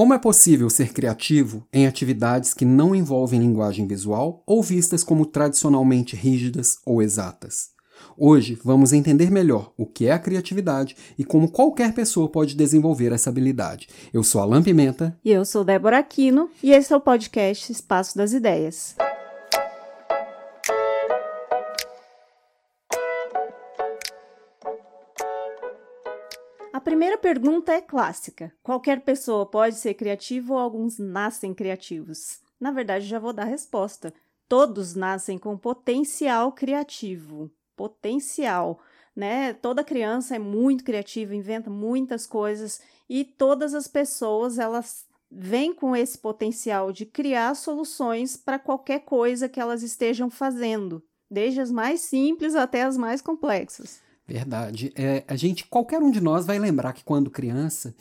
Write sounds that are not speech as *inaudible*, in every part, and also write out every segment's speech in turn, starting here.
Como é possível ser criativo em atividades que não envolvem linguagem visual ou vistas como tradicionalmente rígidas ou exatas? Hoje vamos entender melhor o que é a criatividade e como qualquer pessoa pode desenvolver essa habilidade. Eu sou Alan Pimenta. E eu sou Débora Aquino, e esse é o podcast Espaço das Ideias. A primeira pergunta é clássica: qualquer pessoa pode ser criativa ou alguns nascem criativos? Na verdade, já vou dar a resposta. Todos nascem com potencial criativo. Potencial. Né? Toda criança é muito criativa, inventa muitas coisas e todas as pessoas elas vêm com esse potencial de criar soluções para qualquer coisa que elas estejam fazendo, desde as mais simples até as mais complexas. Verdade. É, a gente, qualquer um de nós vai lembrar que quando criança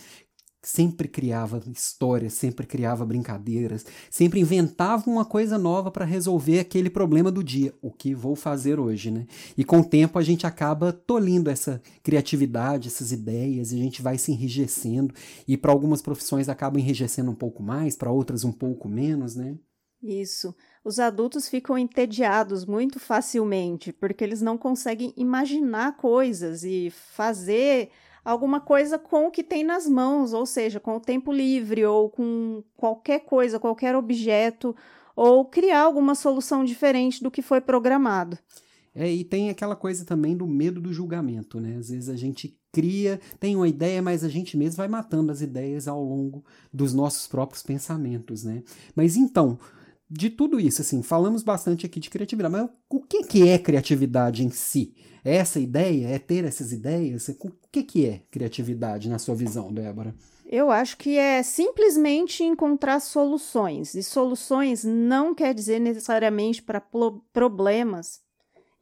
sempre criava histórias, sempre criava brincadeiras, sempre inventava uma coisa nova para resolver aquele problema do dia, o que vou fazer hoje, né? E com o tempo a gente acaba tolindo essa criatividade, essas ideias, e a gente vai se enrijecendo e para algumas profissões acaba enrijecendo um pouco mais, para outras um pouco menos, né? Isso. Os adultos ficam entediados muito facilmente, porque eles não conseguem imaginar coisas e fazer alguma coisa com o que tem nas mãos, ou seja, com o tempo livre ou com qualquer coisa, qualquer objeto, ou criar alguma solução diferente do que foi programado. É, e tem aquela coisa também do medo do julgamento, né? Às vezes a gente cria, tem uma ideia, mas a gente mesmo vai matando as ideias ao longo dos nossos próprios pensamentos, né? Mas então, de tudo isso, assim, falamos bastante aqui de criatividade, mas o que, que é criatividade em si? É essa ideia? É ter essas ideias? O que, que é criatividade na sua visão, Débora? Eu acho que é simplesmente encontrar soluções. E soluções não quer dizer necessariamente para problemas.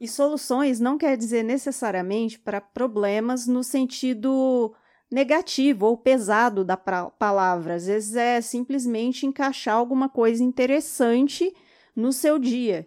E soluções não quer dizer necessariamente para problemas no sentido negativo ou pesado da palavra. Às vezes é simplesmente encaixar alguma coisa interessante no seu dia.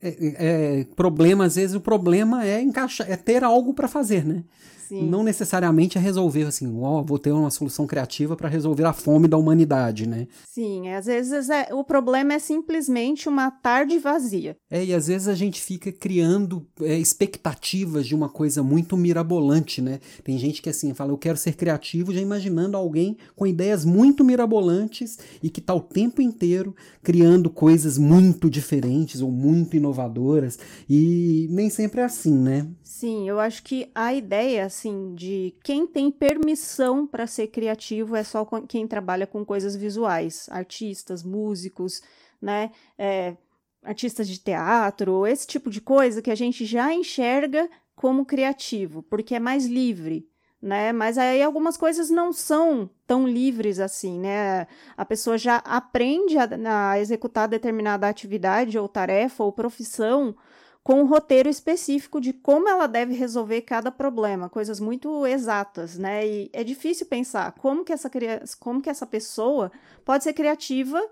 É, é, problema, às vezes o problema é encaixar, é ter algo para fazer, né? Sim. Não necessariamente é resolver assim, ó, oh, vou ter uma solução criativa para resolver a fome da humanidade, né? Sim, às vezes é, o problema é simplesmente uma tarde vazia. É, e às vezes a gente fica criando é, expectativas de uma coisa muito mirabolante, né? Tem gente que assim fala, eu quero ser criativo, já imaginando alguém com ideias muito mirabolantes e que tá o tempo inteiro criando coisas muito diferentes ou muito inovadoras. E nem sempre é assim, né? Sim, eu acho que a ideia, assim, de quem tem permissão para ser criativo é só quem trabalha com coisas visuais, artistas, músicos, né, é, artistas de teatro, esse tipo de coisa que a gente já enxerga como criativo, porque é mais livre, né? Mas aí algumas coisas não são tão livres assim, né? A pessoa já aprende a, a executar determinada atividade ou tarefa ou profissão com um roteiro específico de como ela deve resolver cada problema, coisas muito exatas, né? E é difícil pensar como que essa, como que essa pessoa pode ser criativa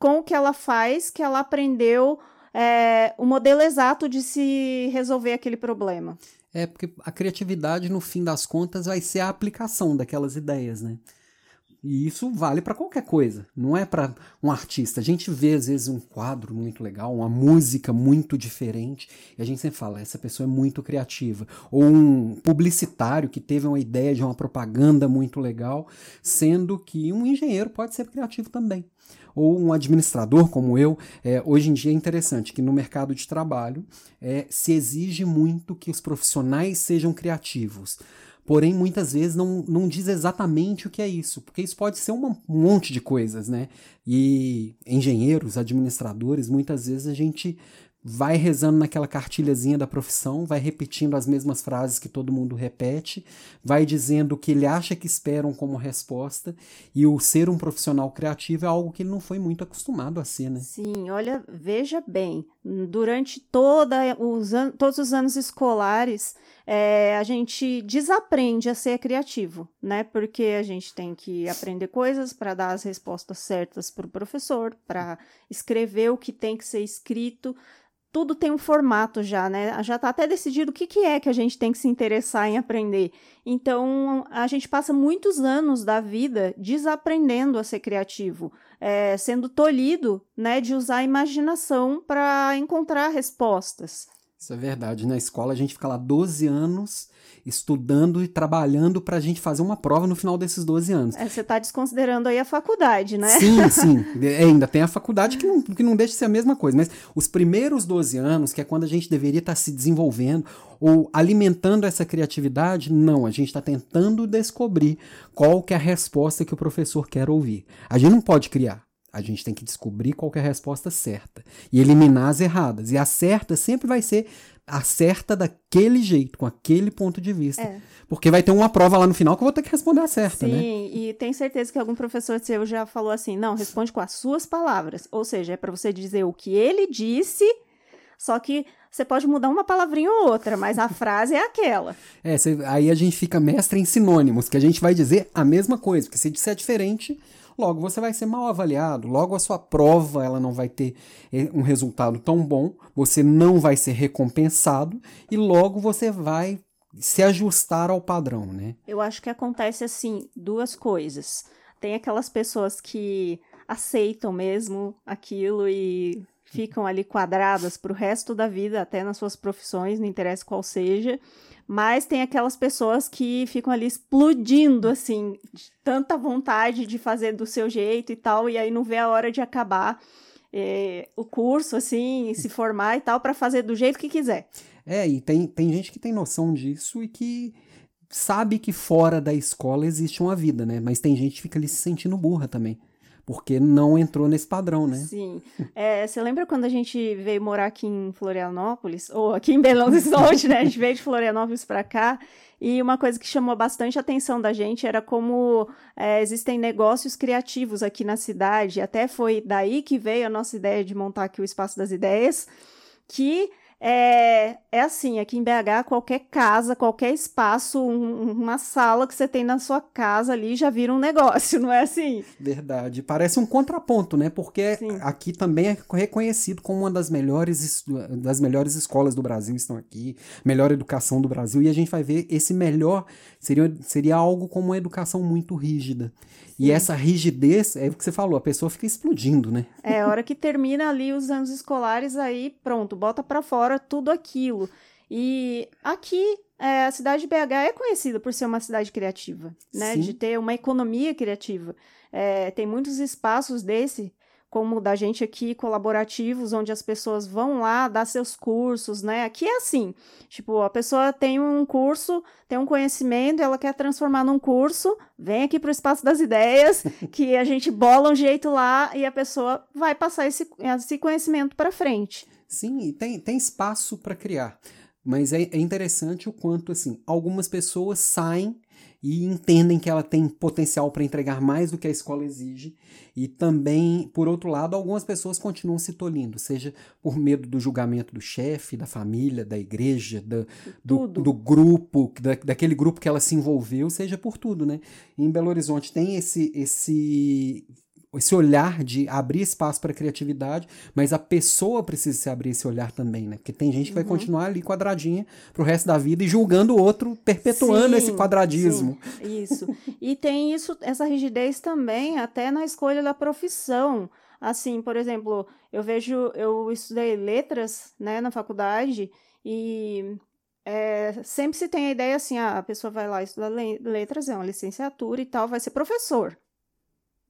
com o que ela faz, que ela aprendeu é, o modelo exato de se resolver aquele problema. É, porque a criatividade, no fim das contas, vai ser a aplicação daquelas ideias, né? E isso vale para qualquer coisa, não é para um artista. A gente vê às vezes um quadro muito legal, uma música muito diferente, e a gente sempre fala, essa pessoa é muito criativa. Ou um publicitário que teve uma ideia de uma propaganda muito legal, sendo que um engenheiro pode ser criativo também. Ou um administrador como eu, é, hoje em dia é interessante que no mercado de trabalho é, se exige muito que os profissionais sejam criativos porém muitas vezes não, não diz exatamente o que é isso, porque isso pode ser uma, um monte de coisas, né? E engenheiros, administradores, muitas vezes a gente vai rezando naquela cartilhazinha da profissão, vai repetindo as mesmas frases que todo mundo repete, vai dizendo o que ele acha que esperam como resposta, e o ser um profissional criativo é algo que ele não foi muito acostumado a ser, né? Sim, olha, veja bem, durante toda os todos os anos escolares, é, a gente desaprende a ser criativo, né? Porque a gente tem que aprender coisas para dar as respostas certas para o professor, para escrever o que tem que ser escrito, tudo tem um formato já, né? Já está até decidido o que, que é que a gente tem que se interessar em aprender. Então, a gente passa muitos anos da vida desaprendendo a ser criativo, é, sendo tolhido né, de usar a imaginação para encontrar respostas. Isso é verdade. Na escola a gente fica lá 12 anos estudando e trabalhando para a gente fazer uma prova no final desses 12 anos. É, você está desconsiderando aí a faculdade, né? Sim, *laughs* sim. É, ainda tem a faculdade que não, que não deixa de ser a mesma coisa. Mas os primeiros 12 anos, que é quando a gente deveria estar tá se desenvolvendo ou alimentando essa criatividade, não. A gente está tentando descobrir qual que é a resposta que o professor quer ouvir. A gente não pode criar. A gente tem que descobrir qual que é a resposta certa e eliminar as erradas. E a certa sempre vai ser acerta daquele jeito, com aquele ponto de vista. É. Porque vai ter uma prova lá no final que eu vou ter que responder a certa, Sim, né? Sim, e tem certeza que algum professor seu já falou assim: não, responde com as suas palavras. Ou seja, é para você dizer o que ele disse, só que você pode mudar uma palavrinha ou outra, mas a *laughs* frase é aquela. É, cê, aí a gente fica mestre em sinônimos, que a gente vai dizer a mesma coisa, porque se disser diferente, logo você vai ser mal avaliado, logo a sua prova ela não vai ter eh, um resultado tão bom, você não vai ser recompensado e logo você vai se ajustar ao padrão, né? Eu acho que acontece assim, duas coisas. Tem aquelas pessoas que aceitam mesmo aquilo e ficam ali quadradas para o resto da vida, até nas suas profissões, não interessa qual seja. Mas tem aquelas pessoas que ficam ali explodindo, assim, de tanta vontade de fazer do seu jeito e tal, e aí não vê a hora de acabar é, o curso, assim, se formar e tal, para fazer do jeito que quiser. É, e tem, tem gente que tem noção disso e que sabe que fora da escola existe uma vida, né? Mas tem gente que fica ali se sentindo burra também porque não entrou nesse padrão, né? Sim. É, você lembra quando a gente veio morar aqui em Florianópolis, ou aqui em Belo Horizonte, né? A gente veio de Florianópolis para cá, e uma coisa que chamou bastante a atenção da gente era como é, existem negócios criativos aqui na cidade, até foi daí que veio a nossa ideia de montar aqui o Espaço das Ideias, que é, é assim, aqui em BH, qualquer casa, qualquer espaço, um, uma sala que você tem na sua casa ali já vira um negócio, *laughs* não é assim? Verdade. Parece um contraponto, né? Porque Sim. aqui também é reconhecido como uma das melhores, das melhores escolas do Brasil estão aqui, melhor educação do Brasil, e a gente vai ver esse melhor seria, seria algo como uma educação muito rígida. E essa rigidez, é o que você falou, a pessoa fica explodindo, né? É, a hora que termina ali os anos escolares, aí pronto, bota para fora tudo aquilo. E aqui, é, a cidade de BH é conhecida por ser uma cidade criativa, né? Sim. De ter uma economia criativa. É, tem muitos espaços desse como da gente aqui, colaborativos, onde as pessoas vão lá dar seus cursos, né? Aqui é assim, tipo, a pessoa tem um curso, tem um conhecimento, ela quer transformar num curso, vem aqui para o Espaço das Ideias, *laughs* que a gente bola um jeito lá e a pessoa vai passar esse, esse conhecimento para frente. Sim, tem, tem espaço para criar. Mas é, é interessante o quanto, assim, algumas pessoas saem e entendem que ela tem potencial para entregar mais do que a escola exige. E também, por outro lado, algumas pessoas continuam se tolindo, seja por medo do julgamento do chefe, da família, da igreja, da, do, do, grupo, da, daquele grupo que ela se envolveu, seja por tudo, né? Em Belo Horizonte tem esse, esse esse olhar de abrir espaço para criatividade, mas a pessoa precisa se abrir esse olhar também, né? Porque tem gente que vai uhum. continuar ali quadradinha pro resto da vida e julgando o outro, perpetuando sim, esse quadradismo. Sim, isso. E tem isso, essa rigidez também até na escolha da profissão. Assim, por exemplo, eu vejo, eu estudei letras, né, na faculdade e é, sempre se tem a ideia assim, ah, a pessoa vai lá estudar letras, é uma licenciatura e tal, vai ser professor.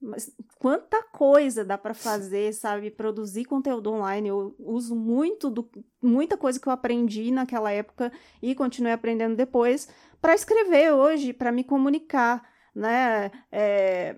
Mas quanta coisa dá para fazer, sabe? Produzir conteúdo online. Eu uso muito do, muita coisa que eu aprendi naquela época e continuei aprendendo depois para escrever hoje, para me comunicar, né? É,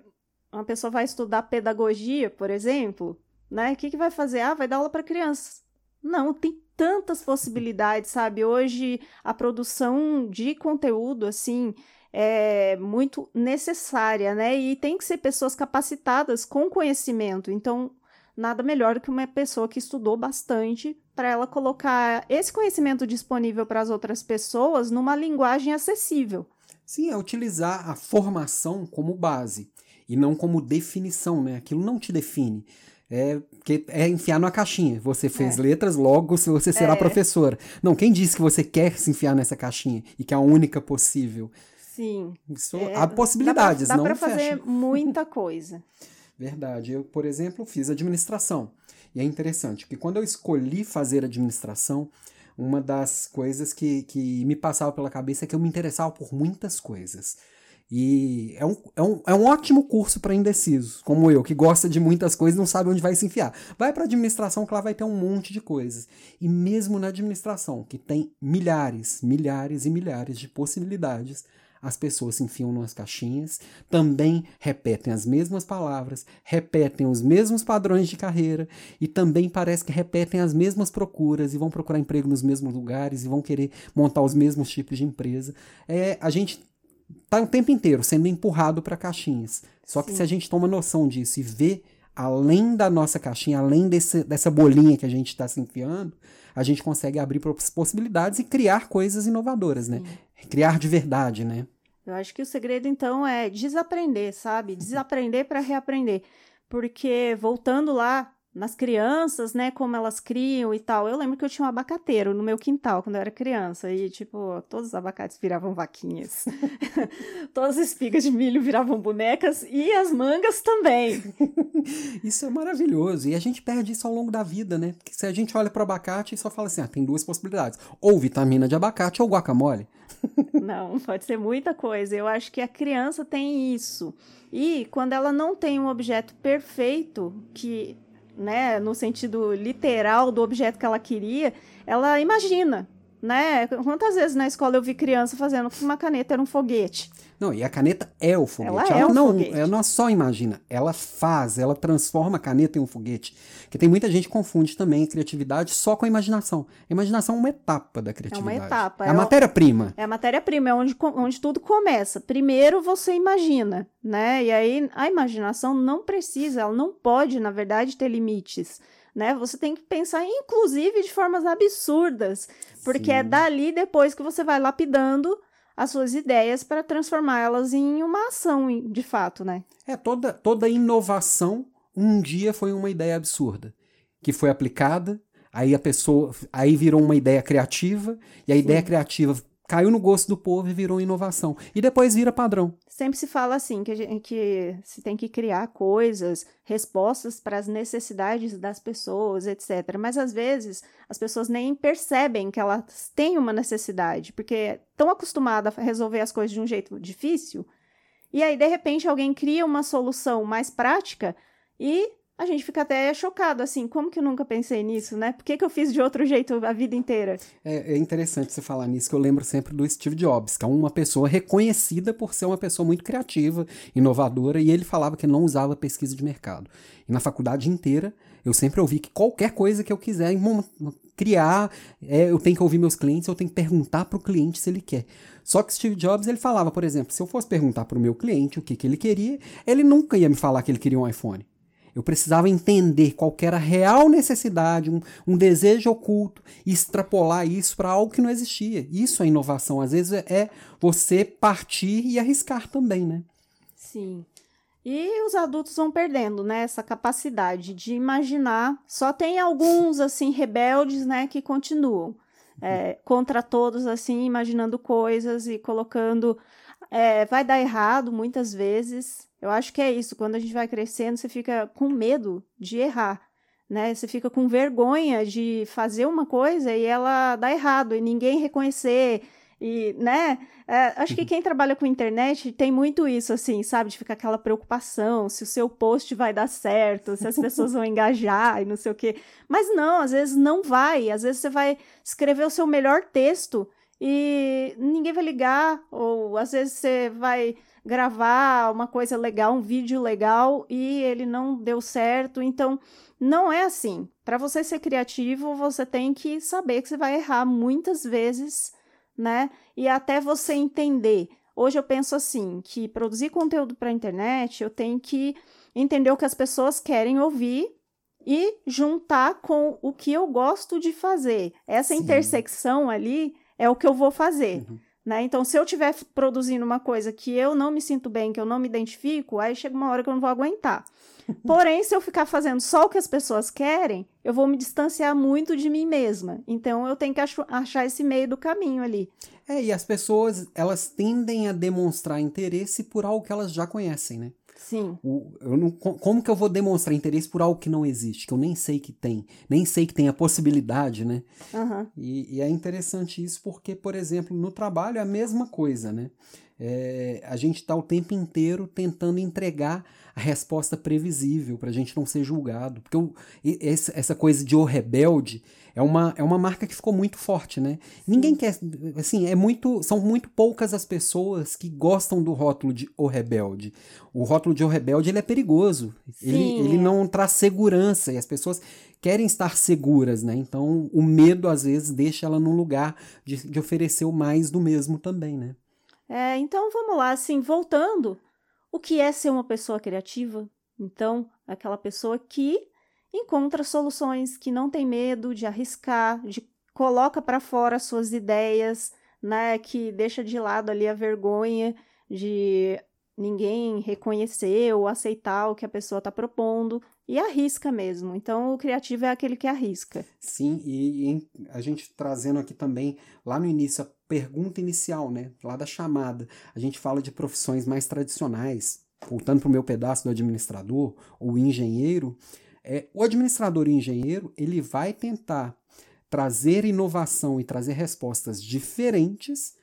uma pessoa vai estudar pedagogia, por exemplo, né? O que, que vai fazer? Ah, vai dar aula para crianças. Não, tem tantas possibilidades, sabe? Hoje a produção de conteúdo, assim, é muito necessária, né? E tem que ser pessoas capacitadas com conhecimento. Então, nada melhor do que uma pessoa que estudou bastante para ela colocar esse conhecimento disponível para as outras pessoas numa linguagem acessível. Sim, é utilizar a formação como base e não como definição, né? Aquilo não te define. É, que é enfiar numa caixinha. Você fez é. letras, logo você será é. professora. Não, quem disse que você quer se enfiar nessa caixinha e que é a única possível? Sim. Isso, é, há possibilidades, dá pra, dá para fazer muita *laughs* coisa. Verdade. Eu, por exemplo, fiz administração. E é interessante que quando eu escolhi fazer administração, uma das coisas que, que me passava pela cabeça é que eu me interessava por muitas coisas. E é um, é um, é um ótimo curso para indecisos, como eu, que gosta de muitas coisas e não sabe onde vai se enfiar. Vai para administração que lá vai ter um monte de coisas. E mesmo na administração, que tem milhares, milhares e milhares de possibilidades, as pessoas se enfiam nas caixinhas, também repetem as mesmas palavras, repetem os mesmos padrões de carreira e também parece que repetem as mesmas procuras e vão procurar emprego nos mesmos lugares e vão querer montar os mesmos tipos de empresa. É, a gente está o tempo inteiro sendo empurrado para caixinhas. Só que Sim. se a gente toma noção disso e vê além da nossa caixinha, além desse, dessa bolinha que a gente está se enfiando, a gente consegue abrir possibilidades e criar coisas inovadoras, né? Criar de verdade, né? Eu acho que o segredo, então, é desaprender, sabe? Desaprender para reaprender. Porque, voltando lá nas crianças, né, como elas criam e tal. Eu lembro que eu tinha um abacateiro no meu quintal quando eu era criança e, tipo, todos os abacates viravam vaquinhas. *laughs* *laughs* Todas as espigas de milho viravam bonecas e as mangas também. *laughs* isso é maravilhoso. E a gente perde isso ao longo da vida, né? Porque se a gente olha para o abacate e só fala assim, ah, tem duas possibilidades. Ou vitamina de abacate ou guacamole. *laughs* não, pode ser muita coisa. Eu acho que a criança tem isso. E quando ela não tem um objeto perfeito que né, no sentido literal do objeto que ela queria, ela imagina, né? Quantas vezes na escola eu vi criança fazendo que uma caneta era um foguete? Não, e a caneta é o foguete. Ela, ela é não, foguete. ela não só imagina, ela faz, ela transforma a caneta em um foguete. Porque tem muita gente que confunde também a criatividade só com a imaginação. A imaginação é uma etapa da criatividade. É uma etapa. É, é a matéria-prima. É a matéria-prima, é onde, onde tudo começa. Primeiro você imagina, né? E aí a imaginação não precisa, ela não pode, na verdade, ter limites né? Você tem que pensar, inclusive, de formas absurdas, porque é Sim. é dali depois que você vai lapidando as suas ideias para transformá-las em uma ação, de fato, né? É, toda, toda inovação um dia foi uma ideia absurda, que foi aplicada, aí a pessoa, aí virou uma ideia criativa, e a Sim. ideia criativa caiu no gosto do povo e virou inovação. E depois vira padrão. Sempre se fala assim, que, gente, que se tem que criar coisas, respostas para as necessidades das pessoas, etc. Mas às vezes as pessoas nem percebem que elas têm uma necessidade, porque estão acostumadas a resolver as coisas de um jeito difícil. E aí, de repente, alguém cria uma solução mais prática e a gente fica até chocado, assim, como que eu nunca pensei nisso, né? Por que, que eu fiz de outro jeito a vida inteira? É, é, interessante você falar nisso, que eu lembro sempre do Steve Jobs, que é uma pessoa reconhecida por ser uma pessoa muito criativa, inovadora, e ele falava que não usava pesquisa de mercado. E na faculdade inteira, eu sempre ouvi que qualquer coisa que eu quiser criar, é, eu tenho que ouvir meus clientes, eu tenho que perguntar para o cliente se ele quer. Só que Steve Jobs, ele falava, por exemplo, se eu fosse perguntar para o meu cliente o que, que ele queria, ele nunca ia me falar que ele queria um iPhone. Eu precisava entender qual era a real necessidade, um, um desejo oculto, e extrapolar isso para algo que não existia. Isso é inovação. Às vezes é você partir e arriscar também, né? Sim. E os adultos vão perdendo, né, essa capacidade de imaginar. Só tem alguns, assim, rebeldes, né, que continuam é, contra todos, assim, imaginando coisas e colocando. É, vai dar errado muitas vezes, eu acho que é isso. Quando a gente vai crescendo, você fica com medo de errar, né? Você fica com vergonha de fazer uma coisa e ela dá errado e ninguém reconhecer. E, né? É, acho que uhum. quem trabalha com internet tem muito isso, assim, sabe? De ficar aquela preocupação se o seu post vai dar certo, se as pessoas vão engajar e não sei o quê. Mas não, às vezes não vai. Às vezes você vai escrever o seu melhor texto e ninguém vai ligar, ou às vezes você vai gravar uma coisa legal, um vídeo legal e ele não deu certo. Então, não é assim. Para você ser criativo, você tem que saber que você vai errar muitas vezes, né? E até você entender. Hoje eu penso assim, que produzir conteúdo para a internet, eu tenho que entender o que as pessoas querem ouvir e juntar com o que eu gosto de fazer. Essa Sim. intersecção ali é o que eu vou fazer. Uhum Né? Então, se eu estiver produzindo uma coisa que eu não me sinto bem, que eu não me identifico, aí chega uma hora que eu não vou aguentar. *laughs* Porém, se eu ficar fazendo só o que as pessoas querem, eu vou me distanciar muito de mim mesma. Então, eu tenho que achar esse meio do caminho ali. É, e as pessoas, elas tendem a demonstrar interesse por algo que elas já conhecem, né? Sim. O, eu não, como que eu vou demonstrar interesse por algo que não existe, que eu nem sei que tem, nem sei que tem a possibilidade, né? Uhum. E, e, é interessante isso porque, por exemplo, no trabalho é a mesma coisa, né? É, a gente está o tempo inteiro tentando entregar a resposta previsível para a gente não ser julgado. Porque eu, essa coisa de o rebelde é uma, é uma marca que ficou muito forte, né? Ninguém quer. Assim, é muito. São muito poucas as pessoas que gostam do rótulo de O Rebelde. O rótulo de O Rebelde ele é perigoso. Ele, ele não traz segurança e as pessoas querem estar seguras, né? Então o medo, às vezes, deixa ela num lugar de, de oferecer o mais do mesmo também, né? É, então vamos lá, assim, voltando. O que é ser uma pessoa criativa? Então, aquela pessoa que encontra soluções, que não tem medo de arriscar, de coloca para fora suas ideias, né, que deixa de lado ali a vergonha de ninguém reconhecer ou aceitar o que a pessoa está propondo e arrisca mesmo. Então, o criativo é aquele que arrisca. Sim, e, e, a gente trazendo aqui também, lá no início, a pergunta inicial, né? Lá da chamada, a gente fala de profissões mais tradicionais, voltando para o meu pedaço do administrador ou engenheiro, é, o administrador e engenheiro ele vai tentar trazer inovação e trazer respostas diferentes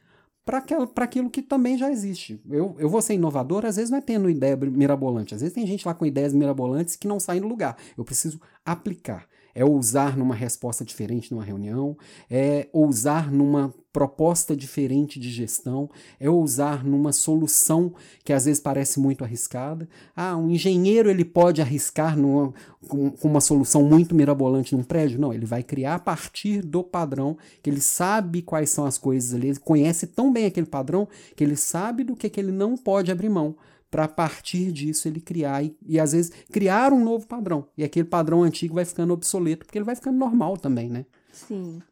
para aquilo que também já existe. Eu, eu vou ser inovador, às vezes não é tendo ideia mirabolante, às vezes tem gente lá com ideias mirabolantes que não saem do lugar. Eu preciso aplicar é ousar numa resposta diferente numa reunião, é ousar numa proposta diferente de gestão, é ousar numa solução que às vezes parece muito arriscada. Ah, um engenheiro ele pode arriscar numa, com, com uma solução muito mirabolante num prédio? Não, ele vai criar a partir do padrão, que ele sabe quais são as coisas ali, ele conhece tão bem aquele padrão que ele sabe do que, que ele não pode abrir mão para a partir disso ele criar e, e, às vezes criar um novo padrão. E aquele padrão antigo vai ficando obsoleto, porque ele vai ficando normal também, né? Sim.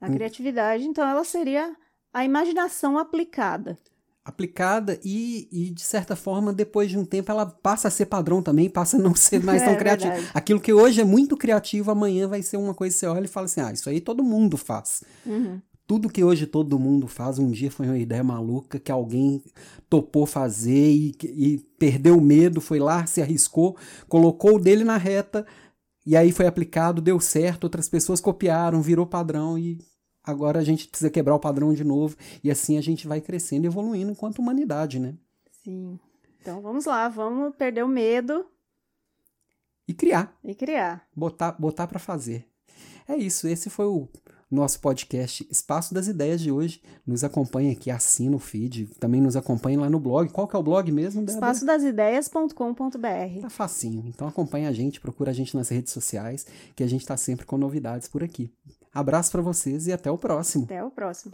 A hum. criatividade, então, ela seria a imaginação aplicada. Aplicada e, e, de certa forma, depois de um tempo, ela passa a ser padrão também, passa a não ser mais *laughs* tão é, criativa. Aquilo que hoje é muito criativo, amanhã vai ser uma coisa que você olha e fala assim: ah, isso aí todo mundo faz. Uhum. Tudo que hoje todo mundo faz, um dia foi uma ideia maluca que alguém topou fazer e, e perdeu o medo, foi lá, se arriscou, colocou o dele na reta e aí foi aplicado, deu certo, outras pessoas copiaram, virou padrão e agora a gente precisa quebrar o padrão de novo e assim a gente vai crescendo e evoluindo enquanto humanidade, né? Sim. Então vamos lá, vamos perder o medo e criar. E criar. Botar botar para fazer. É isso, esse foi o nosso podcast Espaço das Ideias de hoje. Nos acompanha aqui, assina o feed, também nos acompanha lá no blog. Qual que é o blog mesmo? Espaçodasideias.com.br Tá facinho. Então acompanha a gente, procura a gente nas redes sociais, que a gente está sempre com novidades por aqui. Abraço para vocês e até o próximo. Até o próximo.